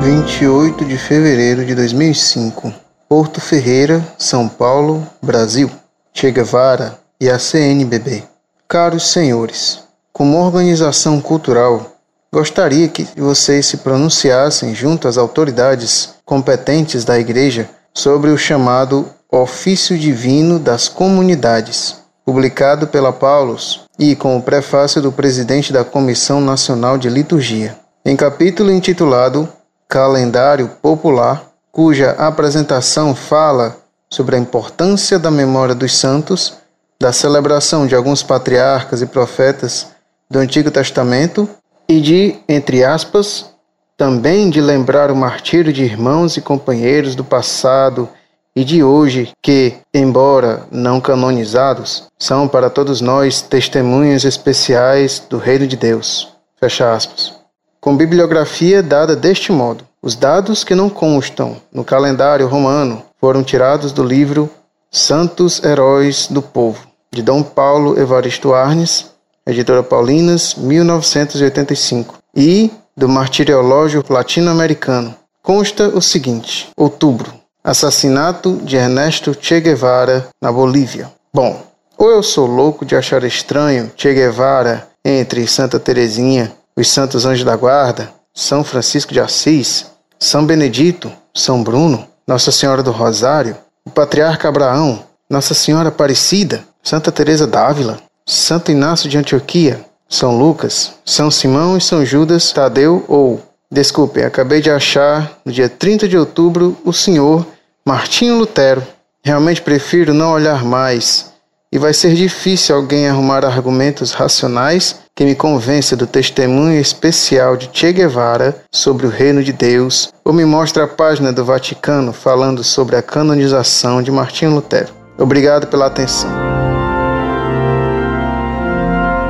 28 de fevereiro de 2005, Porto Ferreira, São Paulo, Brasil. Che Guevara e a CNBB. Caros senhores, como organização cultural, gostaria que vocês se pronunciassem junto às autoridades competentes da Igreja sobre o chamado Ofício Divino das Comunidades, publicado pela Paulus e com o prefácio do presidente da Comissão Nacional de Liturgia. Em capítulo intitulado Calendário Popular, cuja apresentação fala sobre a importância da memória dos santos, da celebração de alguns patriarcas e profetas do Antigo Testamento e de, entre aspas, também de lembrar o martírio de irmãos e companheiros do passado e de hoje que, embora não canonizados, são para todos nós testemunhas especiais do reino de Deus. Fecha aspas. Com bibliografia dada deste modo, os dados que não constam no calendário romano foram tirados do livro Santos Heróis do Povo, de Dom Paulo Evaristo Arnes, editora Paulinas, 1985, e do Martiriológio Latino-Americano. Consta o seguinte: Outubro, assassinato de Ernesto Che Guevara na Bolívia. Bom, ou eu sou louco de achar estranho Che Guevara entre Santa Teresinha, os Santos Anjos da Guarda, São Francisco de Assis, São Benedito, São Bruno, Nossa Senhora do Rosário, o Patriarca Abraão, Nossa Senhora Aparecida, Santa Teresa d'Ávila, Santo Inácio de Antioquia, São Lucas, São Simão e São Judas Tadeu ou, desculpe, acabei de achar no dia 30 de outubro o senhor Martinho Lutero. Realmente prefiro não olhar mais e vai ser difícil alguém arrumar argumentos racionais que me convença do testemunho especial de Che Guevara sobre o reino de Deus ou me mostre a página do Vaticano falando sobre a canonização de Martinho Lutero. Obrigado pela atenção.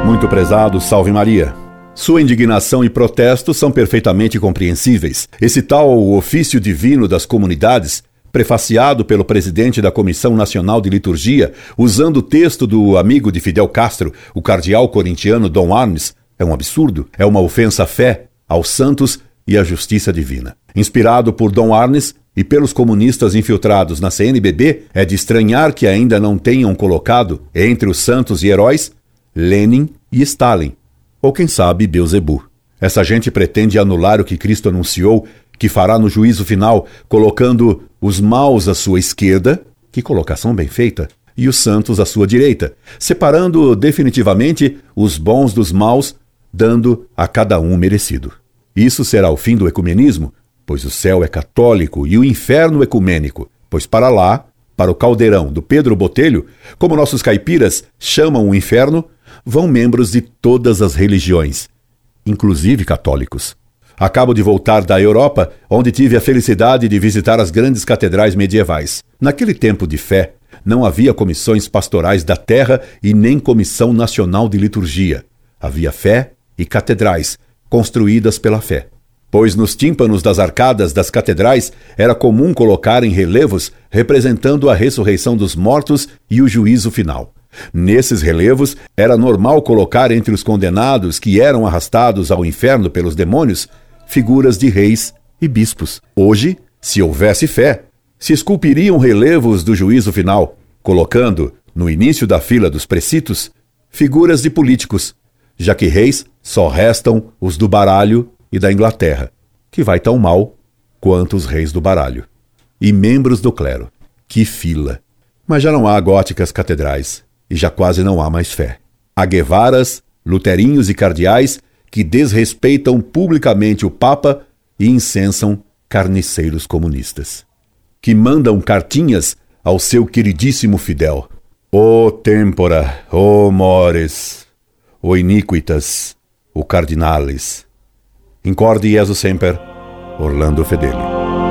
Muito prezado, salve Maria. Sua indignação e protesto são perfeitamente compreensíveis. Esse tal ofício divino das comunidades prefaciado pelo presidente da Comissão Nacional de Liturgia, usando o texto do amigo de Fidel Castro, o cardeal corintiano Dom Arnes, é um absurdo, é uma ofensa à fé, aos santos e à justiça divina. Inspirado por Dom Arnes e pelos comunistas infiltrados na CNBB, é de estranhar que ainda não tenham colocado, entre os santos e heróis, Lenin e Stalin, ou quem sabe Beuzebu. Essa gente pretende anular o que Cristo anunciou que fará no juízo final, colocando os maus à sua esquerda, que colocação bem feita, e os santos à sua direita, separando definitivamente os bons dos maus, dando a cada um merecido. Isso será o fim do ecumenismo, pois o céu é católico e o inferno ecumênico, pois para lá, para o caldeirão do Pedro Botelho, como nossos caipiras chamam o inferno, vão membros de todas as religiões, inclusive católicos. Acabo de voltar da Europa, onde tive a felicidade de visitar as grandes catedrais medievais. Naquele tempo de fé, não havia comissões pastorais da terra e nem comissão nacional de liturgia. Havia fé e catedrais, construídas pela fé. Pois nos tímpanos das arcadas das catedrais era comum colocar em relevos representando a ressurreição dos mortos e o juízo final. Nesses relevos, era normal colocar entre os condenados que eram arrastados ao inferno pelos demônios figuras de reis e bispos. Hoje, se houvesse fé, se esculpiriam relevos do juízo final, colocando, no início da fila dos precitos, figuras de políticos, já que reis só restam os do baralho e da Inglaterra, que vai tão mal quanto os reis do baralho. E membros do clero. Que fila! Mas já não há góticas catedrais, e já quase não há mais fé. Há guevaras, luterinhos e cardeais que desrespeitam publicamente o Papa e incensam carniceiros comunistas, que mandam cartinhas ao seu queridíssimo Fidel. O tempora, o mores, o iniquitas, o cardinales. Incorde Jesus semper, Orlando Fedeli.